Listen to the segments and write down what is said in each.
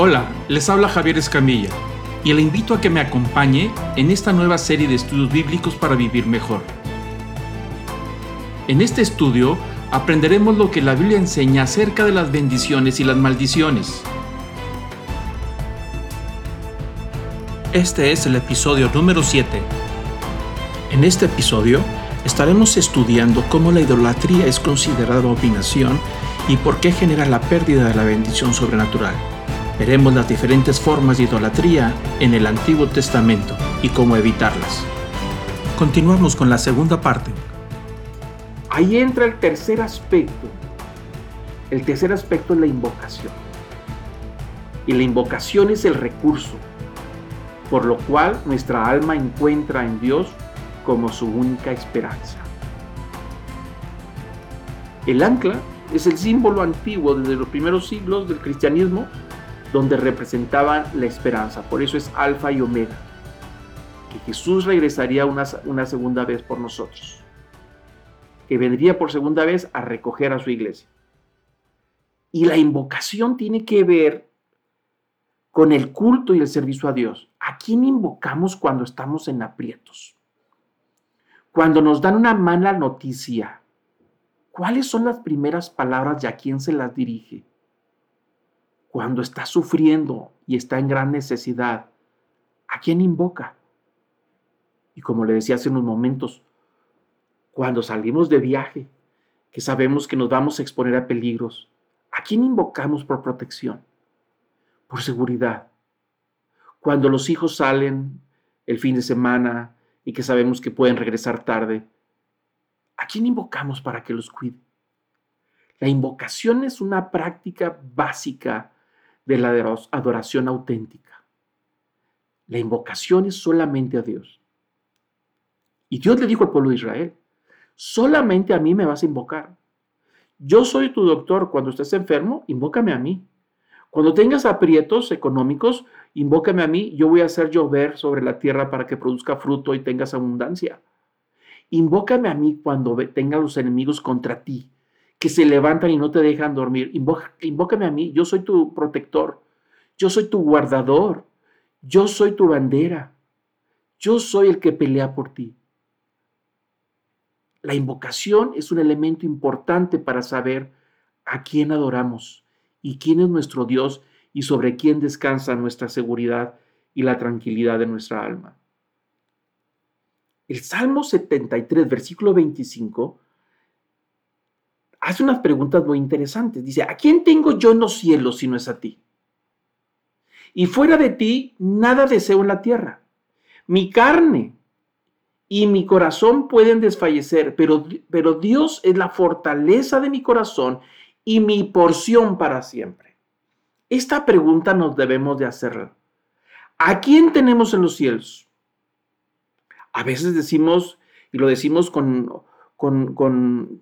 Hola, les habla Javier Escamilla y le invito a que me acompañe en esta nueva serie de estudios bíblicos para vivir mejor. En este estudio aprenderemos lo que la Biblia enseña acerca de las bendiciones y las maldiciones. Este es el episodio número 7. En este episodio estaremos estudiando cómo la idolatría es considerada abominación y por qué genera la pérdida de la bendición sobrenatural. Veremos las diferentes formas de idolatría en el Antiguo Testamento y cómo evitarlas. Continuamos con la segunda parte. Ahí entra el tercer aspecto. El tercer aspecto es la invocación. Y la invocación es el recurso por lo cual nuestra alma encuentra en Dios como su única esperanza. El ancla es el símbolo antiguo desde los primeros siglos del cristianismo donde representaban la esperanza. Por eso es alfa y omega. Que Jesús regresaría una, una segunda vez por nosotros. Que vendría por segunda vez a recoger a su iglesia. Y la invocación tiene que ver con el culto y el servicio a Dios. ¿A quién invocamos cuando estamos en aprietos? Cuando nos dan una mala noticia, ¿cuáles son las primeras palabras y a quién se las dirige? Cuando está sufriendo y está en gran necesidad, ¿a quién invoca? Y como le decía hace unos momentos, cuando salimos de viaje, que sabemos que nos vamos a exponer a peligros, ¿a quién invocamos por protección? Por seguridad. Cuando los hijos salen el fin de semana y que sabemos que pueden regresar tarde, ¿a quién invocamos para que los cuide? La invocación es una práctica básica de la adoración auténtica. La invocación es solamente a Dios. Y Dios le dijo al pueblo de Israel, solamente a mí me vas a invocar. Yo soy tu doctor. Cuando estés enfermo, invócame a mí. Cuando tengas aprietos económicos, invócame a mí. Yo voy a hacer llover sobre la tierra para que produzca fruto y tengas abundancia. Invócame a mí cuando tengas los enemigos contra ti que se levantan y no te dejan dormir. invócame a mí, yo soy tu protector, yo soy tu guardador, yo soy tu bandera, yo soy el que pelea por ti. La invocación es un elemento importante para saber a quién adoramos y quién es nuestro Dios y sobre quién descansa nuestra seguridad y la tranquilidad de nuestra alma. El Salmo 73, versículo 25, hace unas preguntas muy interesantes. Dice, ¿a quién tengo yo en los cielos si no es a ti? Y fuera de ti, nada deseo en la tierra. Mi carne y mi corazón pueden desfallecer, pero, pero Dios es la fortaleza de mi corazón y mi porción para siempre. Esta pregunta nos debemos de hacer. ¿A quién tenemos en los cielos? A veces decimos, y lo decimos con, con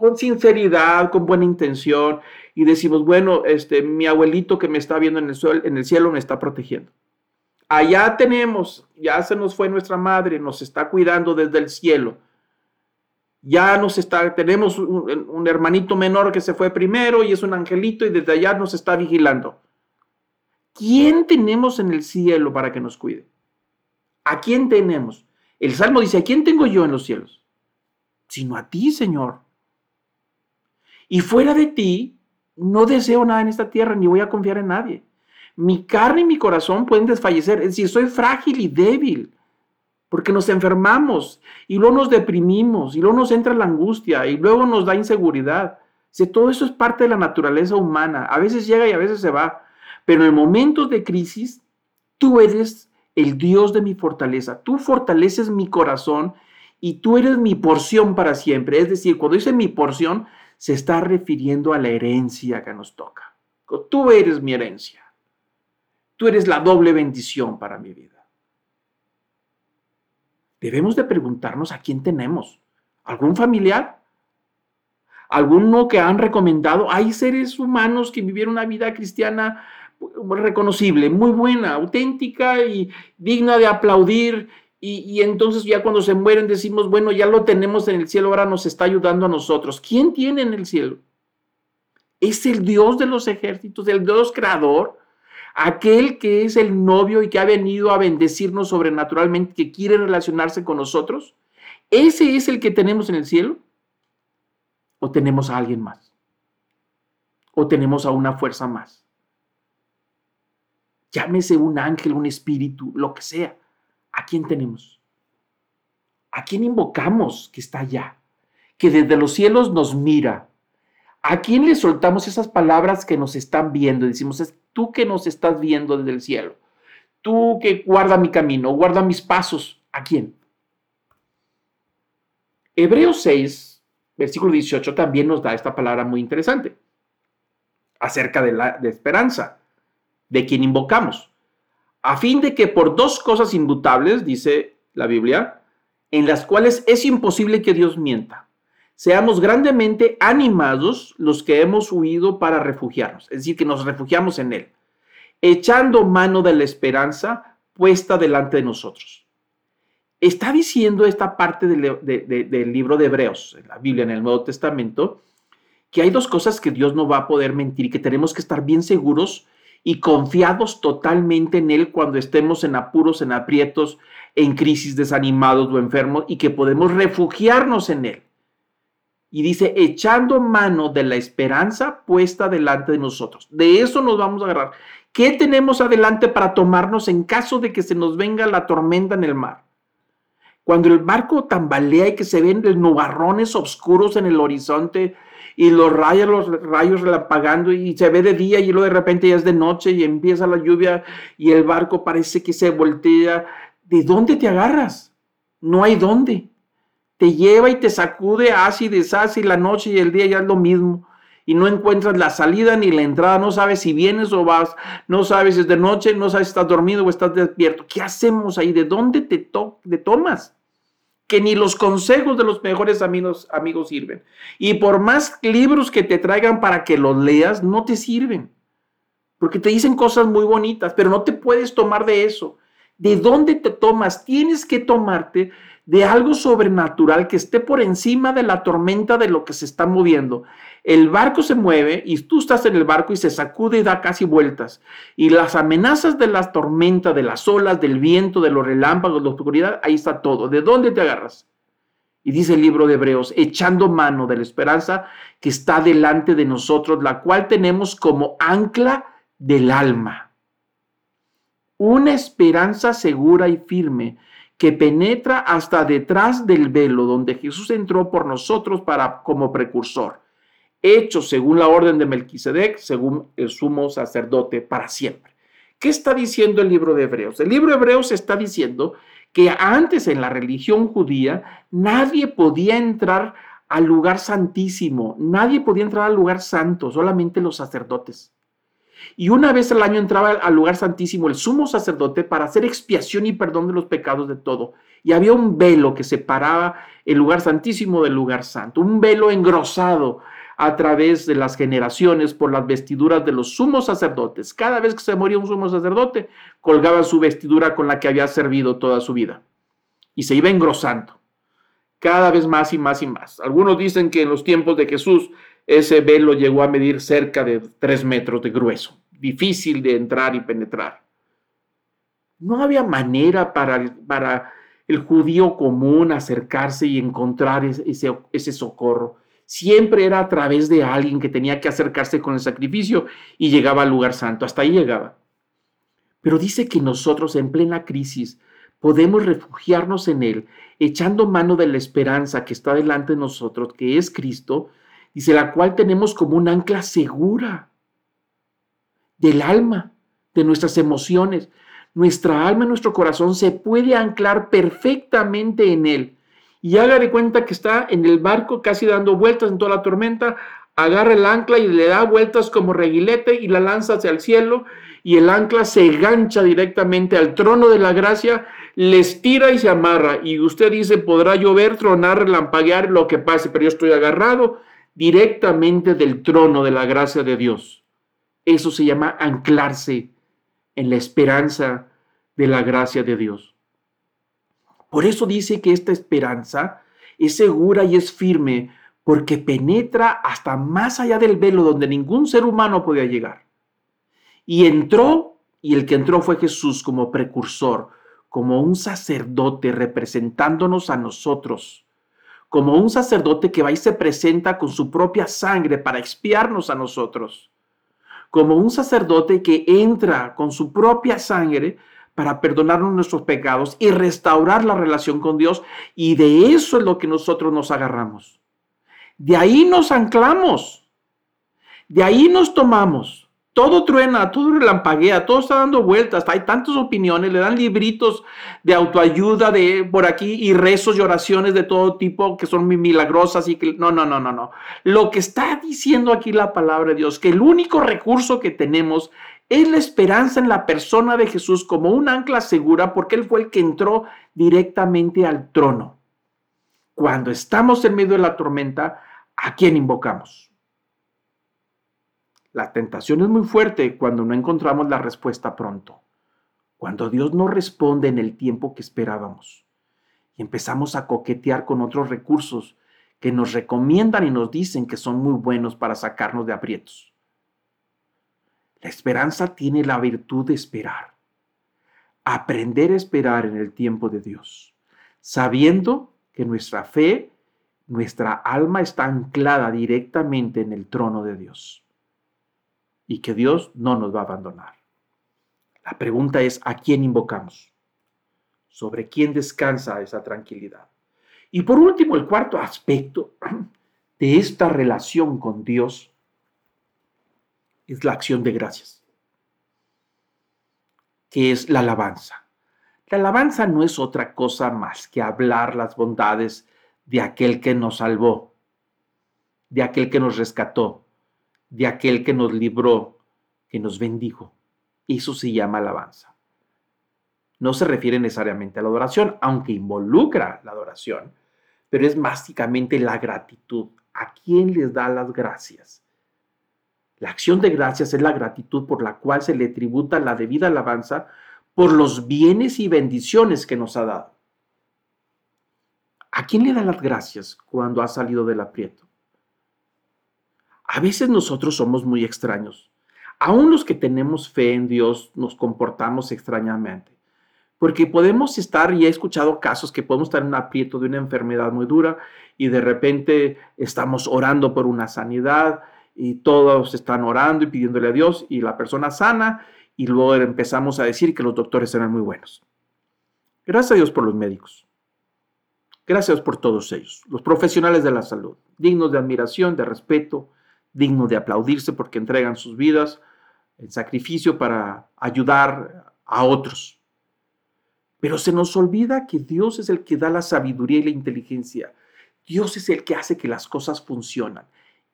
con sinceridad, con buena intención y decimos, bueno, este, mi abuelito que me está viendo en el, en el cielo me está protegiendo. Allá tenemos, ya se nos fue nuestra madre, nos está cuidando desde el cielo. Ya nos está, tenemos un, un hermanito menor que se fue primero y es un angelito y desde allá nos está vigilando. ¿Quién tenemos en el cielo para que nos cuide? ¿A quién tenemos? El Salmo dice, ¿a quién tengo yo en los cielos? Sino a ti, Señor. Y fuera de ti, no deseo nada en esta tierra, ni voy a confiar en nadie. Mi carne y mi corazón pueden desfallecer, es decir, soy frágil y débil, porque nos enfermamos y luego nos deprimimos y luego nos entra la angustia y luego nos da inseguridad. Si todo eso es parte de la naturaleza humana, a veces llega y a veces se va, pero en momentos de crisis, tú eres el Dios de mi fortaleza, tú fortaleces mi corazón y tú eres mi porción para siempre. Es decir, cuando dice mi porción, se está refiriendo a la herencia que nos toca. Tú eres mi herencia. Tú eres la doble bendición para mi vida. Debemos de preguntarnos a quién tenemos. ¿Algún familiar? ¿Alguno que han recomendado? Hay seres humanos que vivieron una vida cristiana reconocible, muy buena, auténtica y digna de aplaudir y, entonces ya cuando se mueren decimos, bueno, ya lo tenemos en el cielo, ahora nos está ayudando a nosotros. ¿Quién tiene en el cielo? Es el Dios de los ejércitos, el Dios creador, aquel que es el novio y que ha venido a bendecirnos sobrenaturalmente, que quiere relacionarse con nosotros, ese es el que tenemos en el cielo. ¿O tenemos a alguien más? ¿O tenemos a una fuerza más? Llámese un ángel, un espíritu, lo que sea. ¿A quién tenemos? ¿A quién invocamos que está allá? Que desde los cielos nos mira. ¿A quién le soltamos esas palabras que nos están viendo? Decimos, es tú que nos estás viendo desde el cielo. Tú que guarda mi camino, guarda mis pasos. ¿A quién? Hebreos 6, versículo 18 también nos da esta palabra muy interesante acerca de la de esperanza, de quien invocamos, a fin de que por dos cosas indutables, dice la Biblia, en las cuales es imposible que Dios mienta, seamos grandemente animados los que hemos huido para refugiarnos, es decir, que nos refugiamos en Él, echando mano de la esperanza puesta delante de nosotros. Está diciendo esta parte del libro de Hebreos, en la Biblia, en el Nuevo Testamento, que hay dos cosas que Dios no va a poder mentir y que tenemos que estar bien seguros y confiados totalmente en Él cuando estemos en apuros, en aprietos, en crisis, desanimados o enfermos y que podemos refugiarnos en Él. Y dice, echando mano de la esperanza puesta delante de nosotros. De eso nos vamos a agarrar. ¿Qué tenemos adelante para tomarnos en caso de que se nos venga la tormenta en el mar? Cuando el barco tambalea y que se ven los nubarrones oscuros en el horizonte, y los rayos, los rayos relapagando y se ve de día y luego de repente ya es de noche y empieza la lluvia y el barco parece que se voltea. ¿De dónde te agarras? No hay dónde. Te lleva y te sacude así y deshace y la noche y el día ya es lo mismo. Y no encuentras la salida ni la entrada, no sabes si vienes o vas, no sabes si es de noche, no sabes si estás dormido o estás despierto. ¿Qué hacemos ahí? ¿De dónde te, te tomas? que ni los consejos de los mejores amigos, amigos sirven. Y por más libros que te traigan para que los leas, no te sirven. Porque te dicen cosas muy bonitas, pero no te puedes tomar de eso. ¿De dónde te tomas? Tienes que tomarte de algo sobrenatural que esté por encima de la tormenta de lo que se está moviendo. El barco se mueve y tú estás en el barco y se sacude y da casi vueltas. Y las amenazas de la tormenta, de las olas, del viento, de los relámpagos, de la oscuridad, ahí está todo. ¿De dónde te agarras? Y dice el libro de Hebreos, echando mano de la esperanza que está delante de nosotros, la cual tenemos como ancla del alma. Una esperanza segura y firme que penetra hasta detrás del velo donde Jesús entró por nosotros para como precursor, hecho según la orden de Melquisedec, según el sumo sacerdote para siempre. ¿Qué está diciendo el libro de Hebreos? El libro de Hebreos está diciendo que antes en la religión judía nadie podía entrar al lugar santísimo, nadie podía entrar al lugar santo, solamente los sacerdotes. Y una vez al año entraba al lugar santísimo el sumo sacerdote para hacer expiación y perdón de los pecados de todo. Y había un velo que separaba el lugar santísimo del lugar santo, un velo engrosado a través de las generaciones por las vestiduras de los sumos sacerdotes. Cada vez que se moría un sumo sacerdote, colgaba su vestidura con la que había servido toda su vida. Y se iba engrosando, cada vez más y más y más. Algunos dicen que en los tiempos de Jesús ese velo llegó a medir cerca de tres metros de grueso, difícil de entrar y penetrar. No había manera para, para el judío común acercarse y encontrar ese, ese socorro. Siempre era a través de alguien que tenía que acercarse con el sacrificio y llegaba al lugar santo. Hasta ahí llegaba. Pero dice que nosotros en plena crisis podemos refugiarnos en Él, echando mano de la esperanza que está delante de nosotros, que es Cristo, dice, la cual tenemos como un ancla segura del alma, de nuestras emociones. Nuestra alma, nuestro corazón se puede anclar perfectamente en él. Y haga de cuenta que está en el barco casi dando vueltas en toda la tormenta, agarra el ancla y le da vueltas como reguilete y la lanza hacia el cielo y el ancla se gancha directamente al trono de la gracia, les tira y se amarra. Y usted dice, podrá llover, tronar, relampaguear, lo que pase, pero yo estoy agarrado directamente del trono de la gracia de Dios. Eso se llama anclarse en la esperanza de la gracia de Dios. Por eso dice que esta esperanza es segura y es firme porque penetra hasta más allá del velo donde ningún ser humano podía llegar. Y entró y el que entró fue Jesús como precursor, como un sacerdote representándonos a nosotros, como un sacerdote que va y se presenta con su propia sangre para expiarnos a nosotros, como un sacerdote que entra con su propia sangre para perdonarnos nuestros pecados y restaurar la relación con Dios. Y de eso es lo que nosotros nos agarramos. De ahí nos anclamos. De ahí nos tomamos todo truena, todo relampaguea, todo está dando vueltas, hay tantas opiniones, le dan libritos de autoayuda de por aquí y rezos y oraciones de todo tipo que son milagrosas y que no, no, no, no, no. Lo que está diciendo aquí la palabra de Dios, que el único recurso que tenemos es la esperanza en la persona de Jesús como un ancla segura porque Él fue el que entró directamente al trono. Cuando estamos en medio de la tormenta, ¿a quién invocamos? La tentación es muy fuerte cuando no encontramos la respuesta pronto, cuando Dios no responde en el tiempo que esperábamos y empezamos a coquetear con otros recursos que nos recomiendan y nos dicen que son muy buenos para sacarnos de aprietos. La esperanza tiene la virtud de esperar, aprender a esperar en el tiempo de Dios, sabiendo que nuestra fe, nuestra alma está anclada directamente en el trono de Dios y que Dios no nos va a abandonar. La pregunta es, ¿a quién invocamos? ¿Sobre quién descansa esa tranquilidad? Y por último, el cuarto aspecto de esta relación con Dios es la acción de gracias, que es la alabanza. La alabanza no es otra cosa más que hablar las bondades de aquel que nos salvó, de aquel que nos rescató, de aquel que nos libró, que nos bendijo. Eso se llama alabanza. No se refiere necesariamente a la adoración, aunque involucra la adoración, pero es básicamente la gratitud. ¿A quién les da las gracias? La acción de gracias es la gratitud por la cual se le tributa la debida alabanza por los bienes y bendiciones que nos ha dado. ¿A quién le da las gracias cuando ha salido del aprieto? A veces nosotros somos muy extraños. Aún los que tenemos fe en Dios nos comportamos extrañamente. Porque podemos estar, y he escuchado casos que podemos estar en un aprieto de una enfermedad muy dura y de repente estamos orando por una sanidad y todos están orando y pidiéndole a Dios y la persona sana y luego empezamos a decir que los doctores eran muy buenos. Gracias a Dios por los médicos. Gracias por todos ellos, los profesionales de la salud, dignos de admiración, de respeto, digno de aplaudirse porque entregan sus vidas en sacrificio para ayudar a otros. Pero se nos olvida que Dios es el que da la sabiduría y la inteligencia. Dios es el que hace que las cosas funcionan.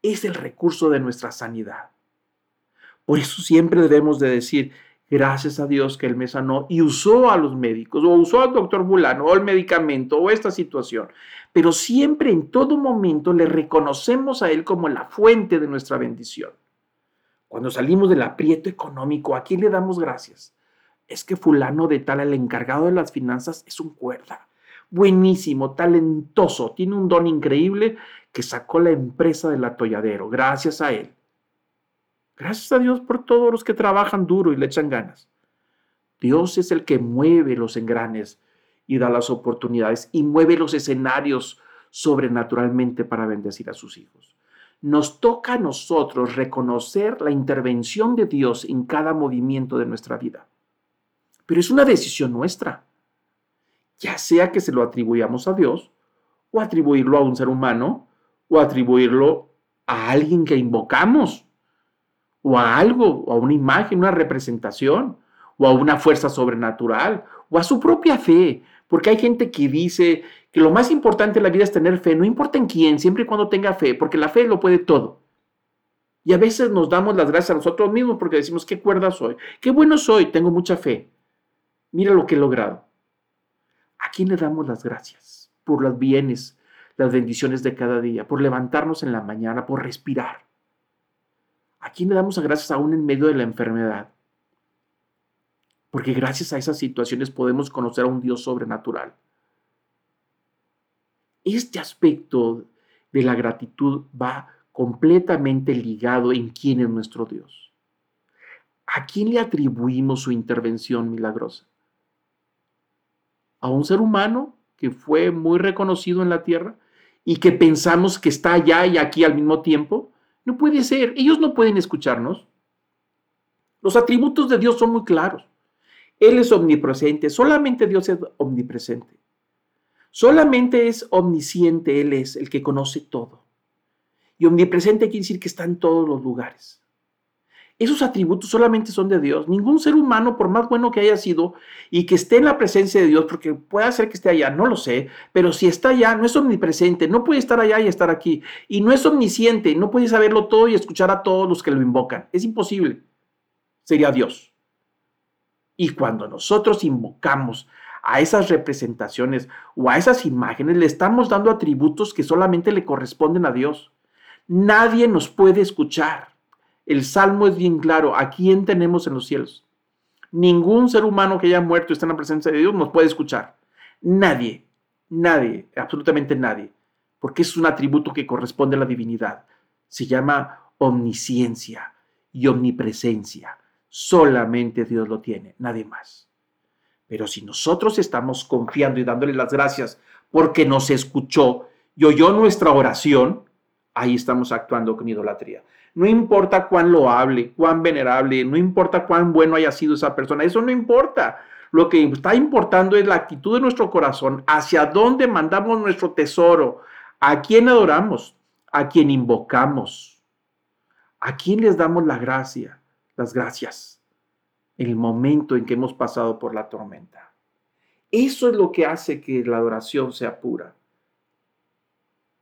Es el recurso de nuestra sanidad. Por eso siempre debemos de decir, gracias a Dios que Él me sanó y usó a los médicos, o usó al doctor Bulano, o el medicamento, o esta situación. Pero siempre, en todo momento, le reconocemos a Él como la fuente de nuestra bendición. Cuando salimos del aprieto económico, ¿a quién le damos gracias? Es que fulano de tal, el encargado de las finanzas, es un cuerda. Buenísimo, talentoso, tiene un don increíble que sacó la empresa del atolladero, gracias a él. Gracias a Dios por todos los que trabajan duro y le echan ganas. Dios es el que mueve los engranes y da las oportunidades y mueve los escenarios sobrenaturalmente para bendecir a sus hijos. Nos toca a nosotros reconocer la intervención de Dios en cada movimiento de nuestra vida. Pero es una decisión nuestra, ya sea que se lo atribuyamos a Dios o atribuirlo a un ser humano o atribuirlo a alguien que invocamos o a algo, o a una imagen, una representación, o a una fuerza sobrenatural, o a su propia fe. Porque hay gente que dice que lo más importante en la vida es tener fe, no importa en quién, siempre y cuando tenga fe, porque la fe lo puede todo. Y a veces nos damos las gracias a nosotros mismos porque decimos, qué cuerda soy, qué bueno soy, tengo mucha fe. Mira lo que he logrado. ¿A quién le damos las gracias? Por los bienes, las bendiciones de cada día, por levantarnos en la mañana, por respirar. ¿A quién le damos gracias aún en medio de la enfermedad? Porque gracias a esas situaciones podemos conocer a un Dios sobrenatural. Este aspecto de la gratitud va completamente ligado en quién es nuestro Dios. ¿A quién le atribuimos su intervención milagrosa? ¿A un ser humano que fue muy reconocido en la tierra y que pensamos que está allá y aquí al mismo tiempo? No puede ser. Ellos no pueden escucharnos. Los atributos de Dios son muy claros. Él es omnipresente. Solamente Dios es omnipresente. Solamente es omnisciente. Él es el que conoce todo. Y omnipresente quiere decir que está en todos los lugares. Esos atributos solamente son de Dios. Ningún ser humano, por más bueno que haya sido y que esté en la presencia de Dios, porque puede ser que esté allá, no lo sé, pero si está allá, no es omnipresente, no puede estar allá y estar aquí. Y no es omnisciente, no puede saberlo todo y escuchar a todos los que lo invocan. Es imposible. Sería Dios. Y cuando nosotros invocamos a esas representaciones o a esas imágenes, le estamos dando atributos que solamente le corresponden a Dios. Nadie nos puede escuchar. El salmo es bien claro. ¿A quién tenemos en los cielos? Ningún ser humano que haya muerto y está en la presencia de Dios nos puede escuchar. Nadie, nadie, absolutamente nadie. Porque es un atributo que corresponde a la divinidad. Se llama omnisciencia y omnipresencia. Solamente Dios lo tiene, nadie más. Pero si nosotros estamos confiando y dándole las gracias porque nos escuchó y oyó nuestra oración, ahí estamos actuando con idolatría. No importa cuán loable, cuán venerable, no importa cuán bueno haya sido esa persona, eso no importa. Lo que está importando es la actitud de nuestro corazón, hacia dónde mandamos nuestro tesoro, a quién adoramos, a quién invocamos, a quién les damos la gracia, las gracias, en el momento en que hemos pasado por la tormenta. Eso es lo que hace que la adoración sea pura.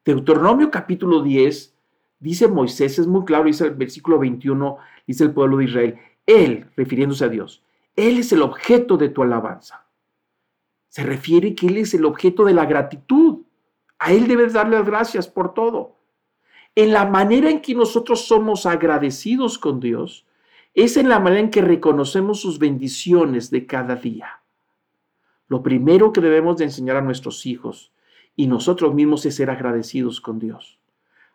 Deuteronomio capítulo 10 dice Moisés, es muy claro, dice el versículo 21, dice el pueblo de Israel, Él, refiriéndose a Dios, Él es el objeto de tu alabanza. Se refiere que Él es el objeto de la gratitud. A Él debes darle las gracias por todo. En la manera en que nosotros somos agradecidos con Dios, es en la manera en que reconocemos sus bendiciones de cada día. Lo primero que debemos de enseñar a nuestros hijos y nosotros mismos es ser agradecidos con Dios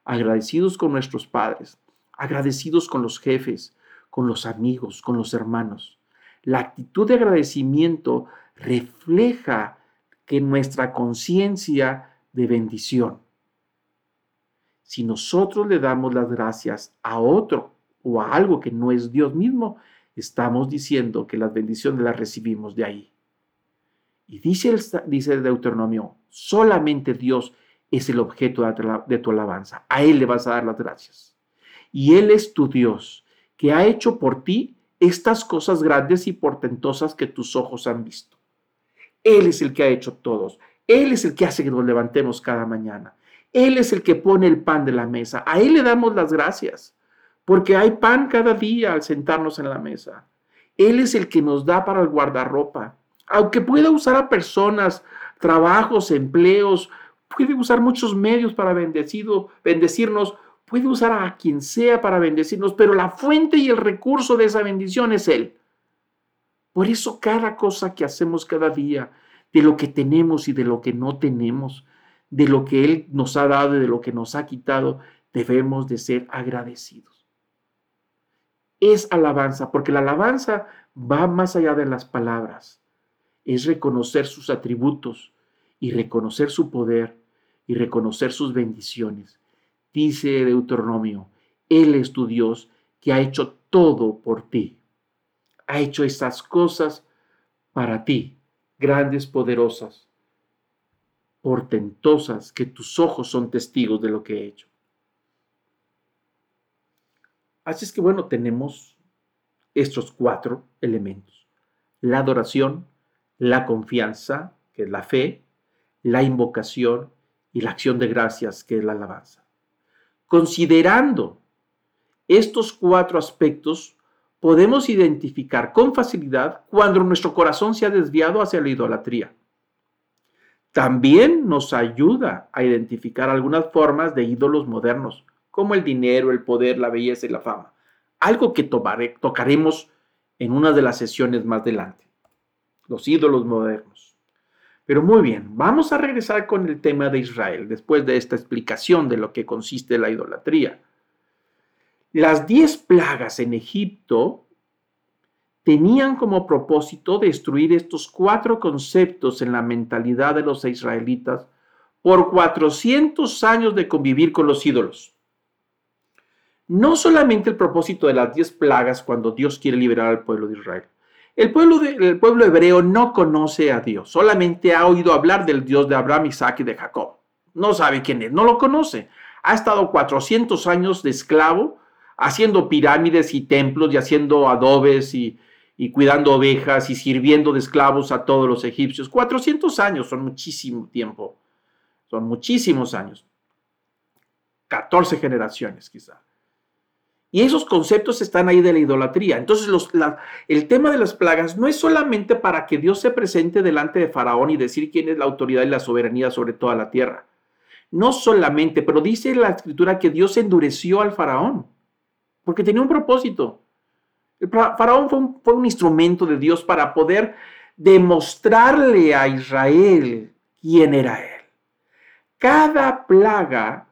agradecidos con nuestros padres, agradecidos con los jefes, con los amigos, con los hermanos. La actitud de agradecimiento refleja que nuestra conciencia de bendición. Si nosotros le damos las gracias a otro o a algo que no es Dios mismo, estamos diciendo que las bendiciones las recibimos de ahí. Y dice el, Deuteronomio, solamente Dios es el objeto de tu alabanza. A Él le vas a dar las gracias. Y Él es tu Dios, que ha hecho por ti estas cosas grandes y portentosas que tus ojos han visto. Él es el que ha hecho todos. Él es el que hace que nos levantemos cada mañana. Él es el que pone el pan de la mesa. A Él le damos las gracias, porque hay pan cada día al sentarnos en la mesa. Él es el que nos da para el guardarropa. Aunque pueda usar a personas, trabajos, empleos, puede usar muchos medios para bendecirnos, puede usar a quien sea para bendecirnos, pero la fuente y el recurso de esa bendición es Él. Por eso cada cosa que hacemos cada día, de lo que tenemos y de lo que no tenemos, de lo que Él nos ha dado y de lo que nos ha quitado, debemos de ser agradecidos. Es alabanza, porque la alabanza va más allá de las palabras. Es reconocer sus atributos y reconocer su poder y reconocer sus bendiciones. Dice Deuteronomio, Él es tu Dios que ha hecho todo por ti. Ha hecho estas cosas para ti, grandes, poderosas, portentosas, que tus ojos son testigos de lo que he hecho. Así es que bueno, tenemos estos cuatro elementos. La adoración, la confianza, que es la fe, la invocación y la acción de gracias que es la alabanza. Considerando estos cuatro aspectos, podemos identificar con facilidad cuando nuestro corazón se ha desviado hacia la idolatría. También nos ayuda a identificar algunas formas de ídolos modernos, como el dinero, el poder, la belleza y la fama. Algo que tocaremos en una de las sesiones más adelante. Los ídolos modernos. Pero muy bien, vamos a regresar con el tema de Israel después de esta explicación de lo que consiste la idolatría. Las diez plagas en Egipto tenían como propósito destruir estos cuatro conceptos en la mentalidad de los israelitas por 400 años de convivir con los ídolos. No solamente el propósito de las diez plagas cuando Dios quiere liberar al pueblo de Israel. El pueblo, el pueblo hebreo no conoce a Dios, solamente ha oído hablar del Dios de Abraham, Isaac y de Jacob. No sabe quién es, no lo conoce. Ha estado 400 años de esclavo, haciendo pirámides y templos y haciendo adobes y, y cuidando ovejas y sirviendo de esclavos a todos los egipcios. 400 años son muchísimo tiempo. Son muchísimos años. 14 generaciones quizá. Y esos conceptos están ahí de la idolatría. Entonces, los, el tema de las plagas no es solamente para que Dios se presente delante de Faraón y decir quién es la autoridad y la soberanía sobre toda la tierra. No solamente, pero dice la escritura que Dios endureció al Faraón, porque tenía un propósito. El Faraón fue un, fue un instrumento de Dios para poder demostrarle a Israel quién era Él. Cada plaga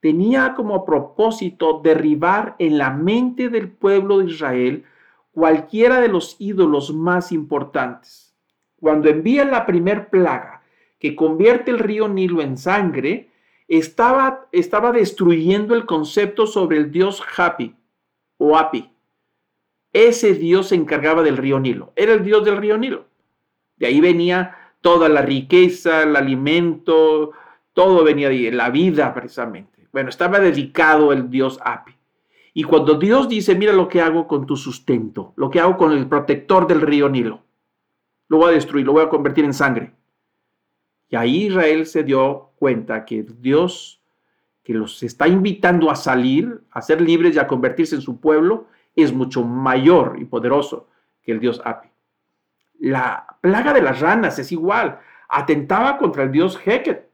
tenía como propósito derribar en la mente del pueblo de Israel cualquiera de los ídolos más importantes. Cuando envía la primer plaga que convierte el río Nilo en sangre, estaba, estaba destruyendo el concepto sobre el dios Hapi o Api. Ese dios se encargaba del río Nilo, era el dios del río Nilo. De ahí venía toda la riqueza, el alimento, todo venía de ahí, la vida precisamente. Bueno, estaba dedicado el dios Api. Y cuando Dios dice, mira lo que hago con tu sustento, lo que hago con el protector del río Nilo, lo voy a destruir, lo voy a convertir en sangre. Y ahí Israel se dio cuenta que Dios, que los está invitando a salir, a ser libres y a convertirse en su pueblo, es mucho mayor y poderoso que el dios Api. La plaga de las ranas es igual, atentaba contra el dios Heket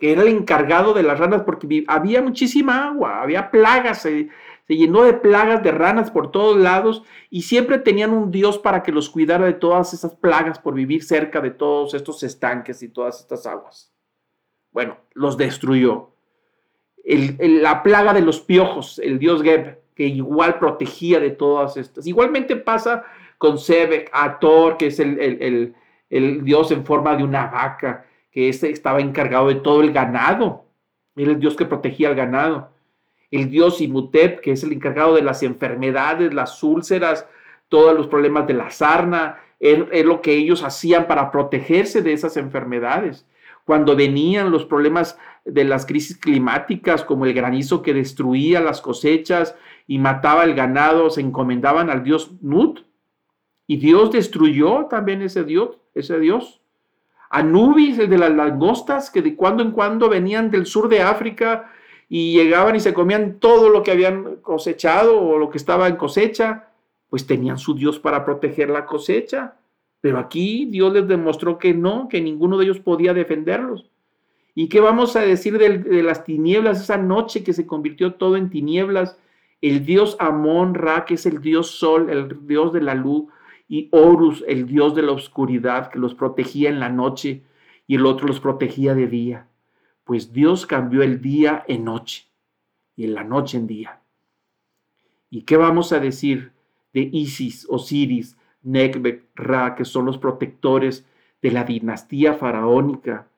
que era el encargado de las ranas, porque había muchísima agua, había plagas, se, llenó de plagas de ranas por todos lados y siempre tenían un dios para que los cuidara de todas esas plagas por vivir cerca de todos estos estanques y todas estas aguas. Bueno, los destruyó. la plaga de los piojos, el dios Geb, que igual protegía de todas estas. Igualmente pasa con Sebek, Ator, que es el, el dios en forma de una vaca que este estaba encargado de todo el ganado. Era el Dios que protegía al ganado. El Dios Imutep, que es el encargado de las enfermedades, las úlceras, todos los problemas de la sarna, es, lo que ellos hacían para protegerse de esas enfermedades. Cuando venían los problemas de las crisis climáticas, como el granizo que destruía las cosechas y mataba el ganado, se encomendaban al dios Nut. Y Dios destruyó también ese Dios, ese Dios. Anubis, el de las langostas, que de cuando en cuando venían del sur de África y llegaban y se comían todo lo que habían cosechado o lo que estaba en cosecha, pues tenían su Dios para proteger la cosecha. Pero aquí Dios les demostró que no, que ninguno de ellos podía defenderlos. ¿Y qué vamos a decir de, de las tinieblas, esa noche que se convirtió todo en tinieblas? El Dios Amón Ra, que es el Dios Sol, el Dios de la luz, y Horus, el dios de la oscuridad, que los protegía en la noche y el otro los protegía de día. Pues Dios cambió el día en noche y en la noche en día. ¿Y qué vamos a decir de Isis, Osiris, Nekbek, Ra, que son los protectores de la dinastía faraónica?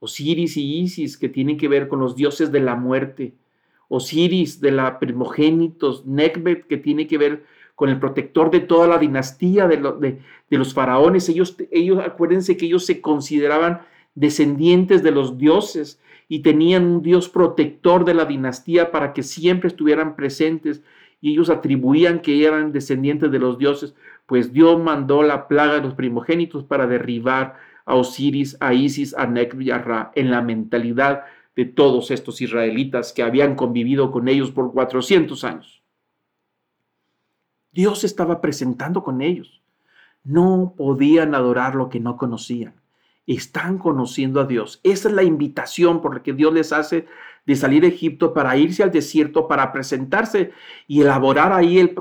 Osiris y Isis, que tienen que ver con los dioses de la muerte. Osiris de la primogénitos, Nekbet, que tiene que ver con el protector de toda la dinastía de, los faraones. Ellos, ellos, acuérdense que ellos se consideraban descendientes de los dioses y tenían un dios protector de la dinastía para que siempre estuvieran presentes y ellos atribuían que eran descendientes de los dioses, pues Dios mandó la plaga de los primogénitos para derribar a Osiris, a Isis, a Nekb y a Ra en la mentalidad de todos estos israelitas que habían convivido con ellos por 400 años. Dios estaba presentando con ellos. No podían adorar lo que no conocían. Están conociendo a Dios. Esa es la invitación por la que Dios les hace de salir de Egipto para irse al desierto, para presentarse y elaborar ahí el,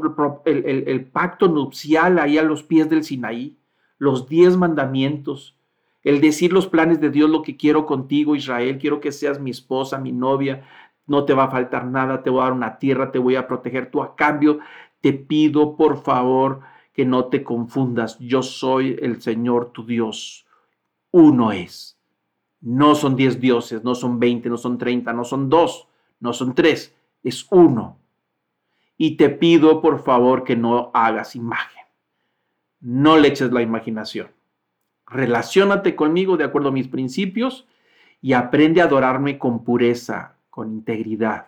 el, pacto nupcial ahí a los pies del Sinaí, los diez mandamientos, el decir los planes de Dios, lo que quiero contigo, Israel, quiero que seas mi esposa, mi novia, no te va a faltar nada, te voy a dar una tierra, te voy a proteger, tú a cambio te pido por favor que no te confundas. Yo soy el Señor tu Dios. Uno es. No son diez dioses, no son veinte, no son treinta, no son dos, no son tres. Es uno. Y te pido por favor que no hagas imagen. No le eches la imaginación. Relaciónate conmigo de acuerdo a mis principios y aprende a adorarme con pureza, con integridad,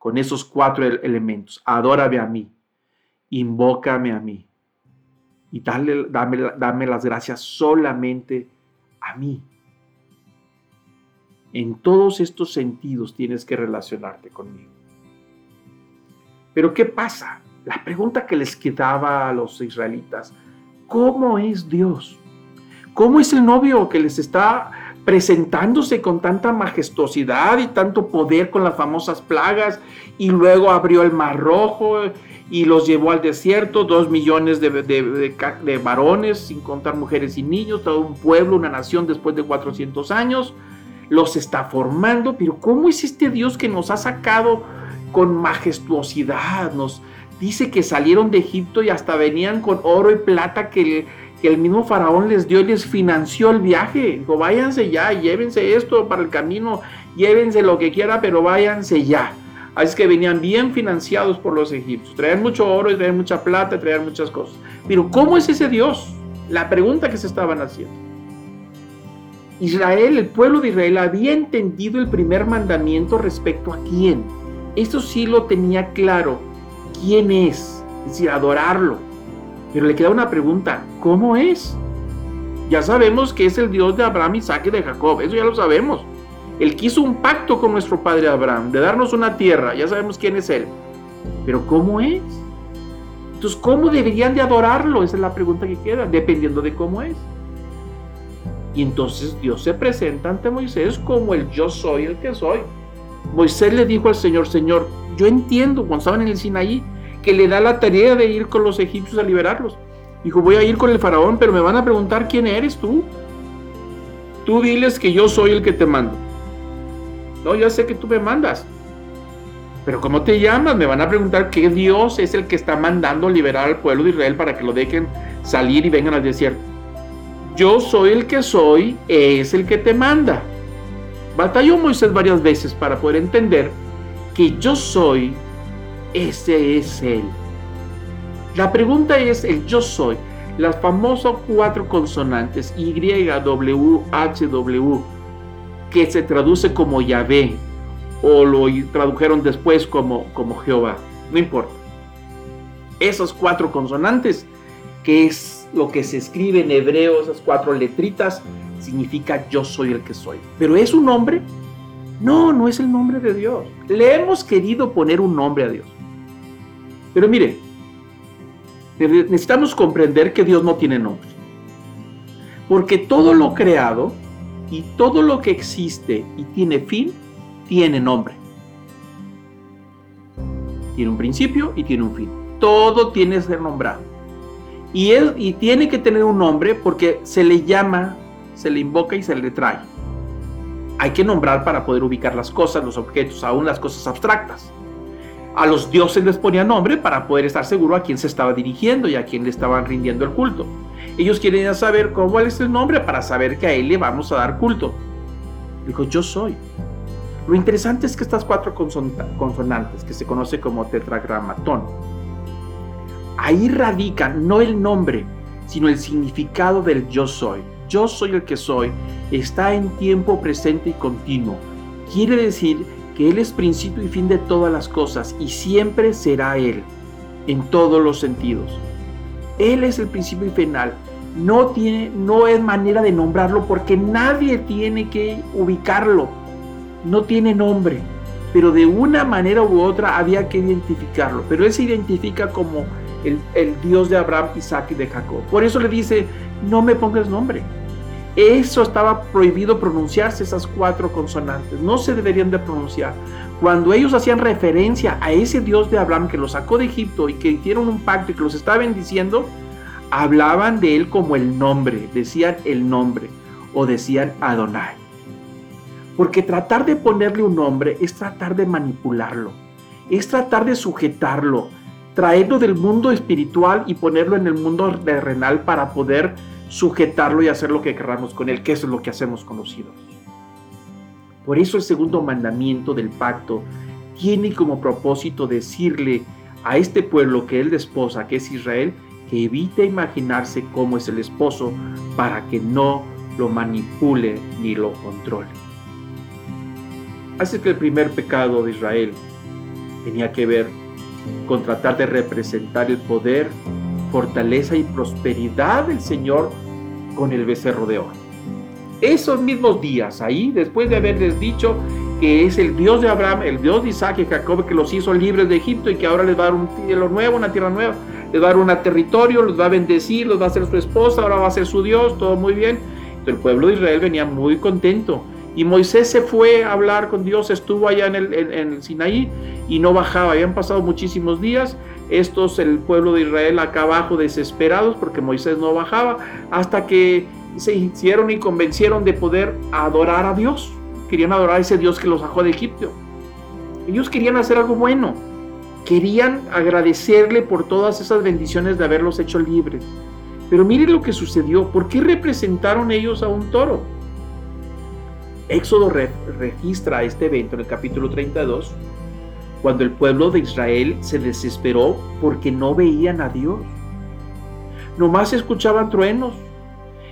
con esos cuatro elementos. Adórame a mí, invócame a mí y dale, dame, dame las gracias solamente a mí. En todos estos sentidos tienes que relacionarte conmigo. Pero ¿qué pasa? La pregunta que les quedaba a los israelitas, ¿cómo es Dios? ¿Cómo es el novio que les está presentándose con tanta majestuosidad y tanto poder con las famosas plagas y luego abrió el mar rojo y los llevó al desierto, dos millones de, de, varones, sin contar mujeres y niños, todo un pueblo, una nación después de 400 años, los está formando, pero ¿cómo es este Dios que nos ha sacado con majestuosidad? Nos dice que salieron de Egipto y hasta venían con oro y plata que que el mismo faraón les dio y les financió el viaje. Dijo, váyanse ya, llévense esto para el camino, llévense lo que quiera, pero váyanse ya. Así que venían bien financiados por los egipcios. Traían mucho oro y traían mucha plata, traían muchas cosas. Pero ¿cómo es ese Dios? La pregunta que se estaban haciendo. Israel, el pueblo de Israel, había entendido el primer mandamiento respecto a quién. Eso sí lo tenía claro. ¿Quién es? Es decir, adorarlo pero le queda una pregunta, ¿cómo es? Ya sabemos que es el Dios de Abraham, Isaac y de Jacob, eso ya lo sabemos. Él quiso un pacto con nuestro padre Abraham, de darnos una tierra, ya sabemos quién es Él. Pero ¿cómo es? Entonces, ¿cómo deberían de adorarlo? Esa es la pregunta que queda, dependiendo de cómo es. Y entonces Dios se presenta ante Moisés como el yo soy el que soy. Moisés le dijo al Señor, Señor, yo entiendo cuando estaban en el Sinaí, que le da la tarea de ir con los egipcios a liberarlos. Dijo, voy a ir con el faraón, pero me van a preguntar quién eres tú. Tú diles que yo soy el que te mando. No, ya sé que tú me mandas. Pero ¿cómo te llamas? Me van a preguntar qué Dios es el que está mandando liberar al pueblo de Israel para que lo dejen salir y vengan al desierto. Yo soy el que soy, es el que te manda. Batalló Moisés varias veces para poder entender que yo soy ese es Él. La pregunta es el yo soy. Las famosas cuatro consonantes Y, W, H, W, que se traduce como Yahvé o lo tradujeron después como, como Jehová. No importa. Esas cuatro consonantes, que es lo que se escribe en hebreo, esas cuatro letritas, significa yo soy el que soy. Pero ¿es un nombre? No, no es el nombre de Dios. Le hemos querido poner un nombre a Dios. Pero mire, necesitamos comprender que Dios no tiene nombre. Porque todo lo creado y todo lo que existe y tiene fin, tiene nombre. Tiene un principio y tiene un fin. Todo tiene que ser nombrado. Y, él, y tiene que tener un nombre porque se le llama, se le invoca y se le trae. Hay que nombrar para poder ubicar las cosas, los objetos, aún las cosas abstractas a los dioses les ponía nombre para poder estar seguro a quién se estaba dirigiendo y a quién le estaban rindiendo el culto. Ellos quieren saber cómo es el nombre para saber que a él le vamos a dar culto. Dijo, yo soy. Lo interesante es que estas cuatro consonantes, que se conoce como tetragramatón, ahí radican no el nombre, sino el significado del yo soy. Yo soy el que soy. Está en tiempo presente y continuo. Quiere decir él es principio y fin de todas las cosas y siempre será Él en todos los sentidos. Él es el principio y final. No, tiene, no es manera de nombrarlo porque nadie tiene que ubicarlo. No tiene nombre. Pero de una manera u otra había que identificarlo. Pero Él se identifica como el, el Dios de Abraham, Isaac y de Jacob. Por eso le dice, no me pongas nombre. Eso estaba prohibido pronunciarse, esas cuatro consonantes. No se deberían de pronunciar. Cuando ellos hacían referencia a ese Dios de Abraham que los sacó de Egipto y que hicieron un pacto y que los estaba bendiciendo, hablaban de él como el nombre, decían el nombre o decían Adonai. Porque tratar de ponerle un nombre es tratar de manipularlo, es tratar de sujetarlo, traerlo del mundo espiritual y ponerlo en el mundo terrenal para poder sujetarlo y hacer lo que queramos con él, que eso es lo que hacemos con los ídolos. Por eso el segundo mandamiento del pacto tiene como propósito decirle a este pueblo que él desposa, que es Israel, que evite imaginarse cómo es el esposo para que no lo manipule ni lo controle. Así que el primer pecado de Israel tenía que ver con tratar de representar el poder, fortaleza y prosperidad del Señor con el becerro de oro. Esos mismos días, ahí, después de haberles dicho que es el Dios de Abraham, el Dios de Isaac y Jacob, que los hizo libres de Egipto y que ahora les va a dar un cielo nuevo, una tierra nueva, les va a dar un territorio, los va a bendecir, los va a hacer su esposa, ahora va a ser su Dios, todo muy bien. el pueblo de Israel venía muy contento. Y Moisés se fue a hablar con Dios, estuvo allá en el, en el Sinaí y no bajaba. Habían pasado muchísimos días. Estos, el pueblo de Israel acá abajo, desesperados porque Moisés no bajaba, hasta que se hicieron y convencieron de poder adorar a Dios. Querían adorar a ese Dios que los sacó de Egipto. Ellos querían hacer algo bueno. Querían agradecerle por todas esas bendiciones de haberlos hecho libres. Pero miren lo que sucedió. ¿Por qué representaron ellos a un toro? Éxodo registra este evento en el capítulo 32, cuando el pueblo de Israel se desesperó porque no veían a Dios. Nomás escuchaban truenos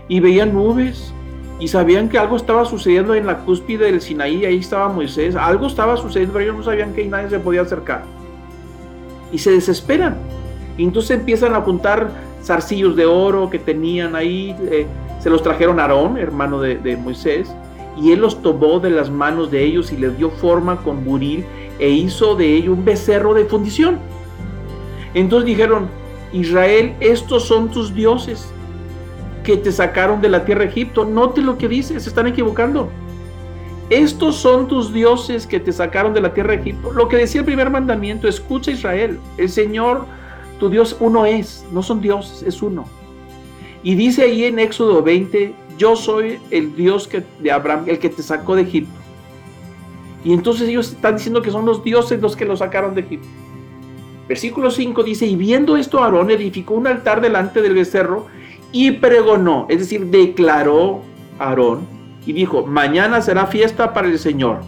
y veían nubes y sabían que algo estaba sucediendo en la cúspide del Sinaí, ahí estaba Moisés, algo estaba sucediendo, pero ellos no sabían que nadie se podía acercar. Y se desesperan. Y entonces empiezan a apuntar zarcillos de oro que tenían ahí, eh, se los trajeron a Aarón, hermano de, de Moisés, y él los tomó de las manos de ellos y les dio forma con buril e hizo de ello un becerro de fundición. Entonces dijeron, Israel, estos son tus dioses que te sacaron de la tierra de Egipto. Note lo que dice, se están equivocando. Estos son tus dioses que te sacaron de la tierra de Egipto. Lo que decía el primer mandamiento, escucha Israel, el Señor, tu Dios uno es, no son dioses, es uno. Y dice ahí en Éxodo 20, yo soy el Dios que, de Abraham, el que te sacó de Egipto. Y entonces ellos están diciendo que son los dioses los que lo sacaron de Egipto. Versículo 5 dice, y viendo esto Aarón edificó un altar delante del becerro y pregonó, es decir, declaró Aarón y dijo, mañana será fiesta para el Señor.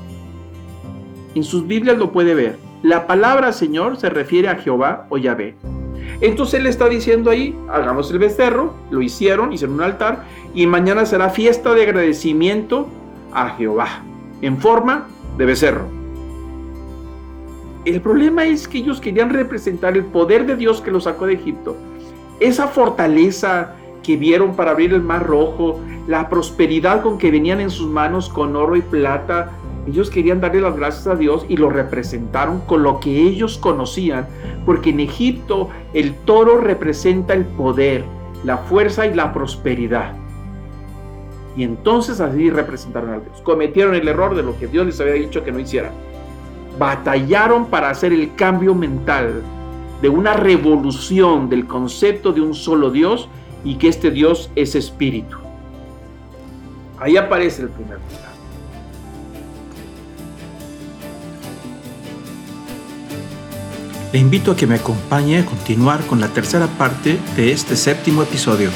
En sus Biblias lo puede ver. La palabra Señor se refiere a Jehová o Yahvé. Entonces él está diciendo ahí, hagamos el becerro, lo hicieron, hicieron un altar, y mañana será fiesta de agradecimiento a Jehová, en forma de becerro. El problema es que ellos querían representar el poder de Dios que los sacó de Egipto, esa fortaleza que vieron para abrir el mar rojo, la prosperidad con que venían en sus manos con oro y plata, ellos querían darle las gracias a Dios y lo representaron con lo que ellos conocían, porque en Egipto el toro representa el poder, la fuerza y la prosperidad. Y entonces así representaron a Dios. Cometieron el error de lo que Dios les había dicho que no hicieran. Batallaron para hacer el cambio mental de una revolución del concepto de un solo Dios y que este Dios es espíritu. Ahí aparece el primer pecado. Le invito a que me acompañe a continuar con la tercera parte de este séptimo episodio.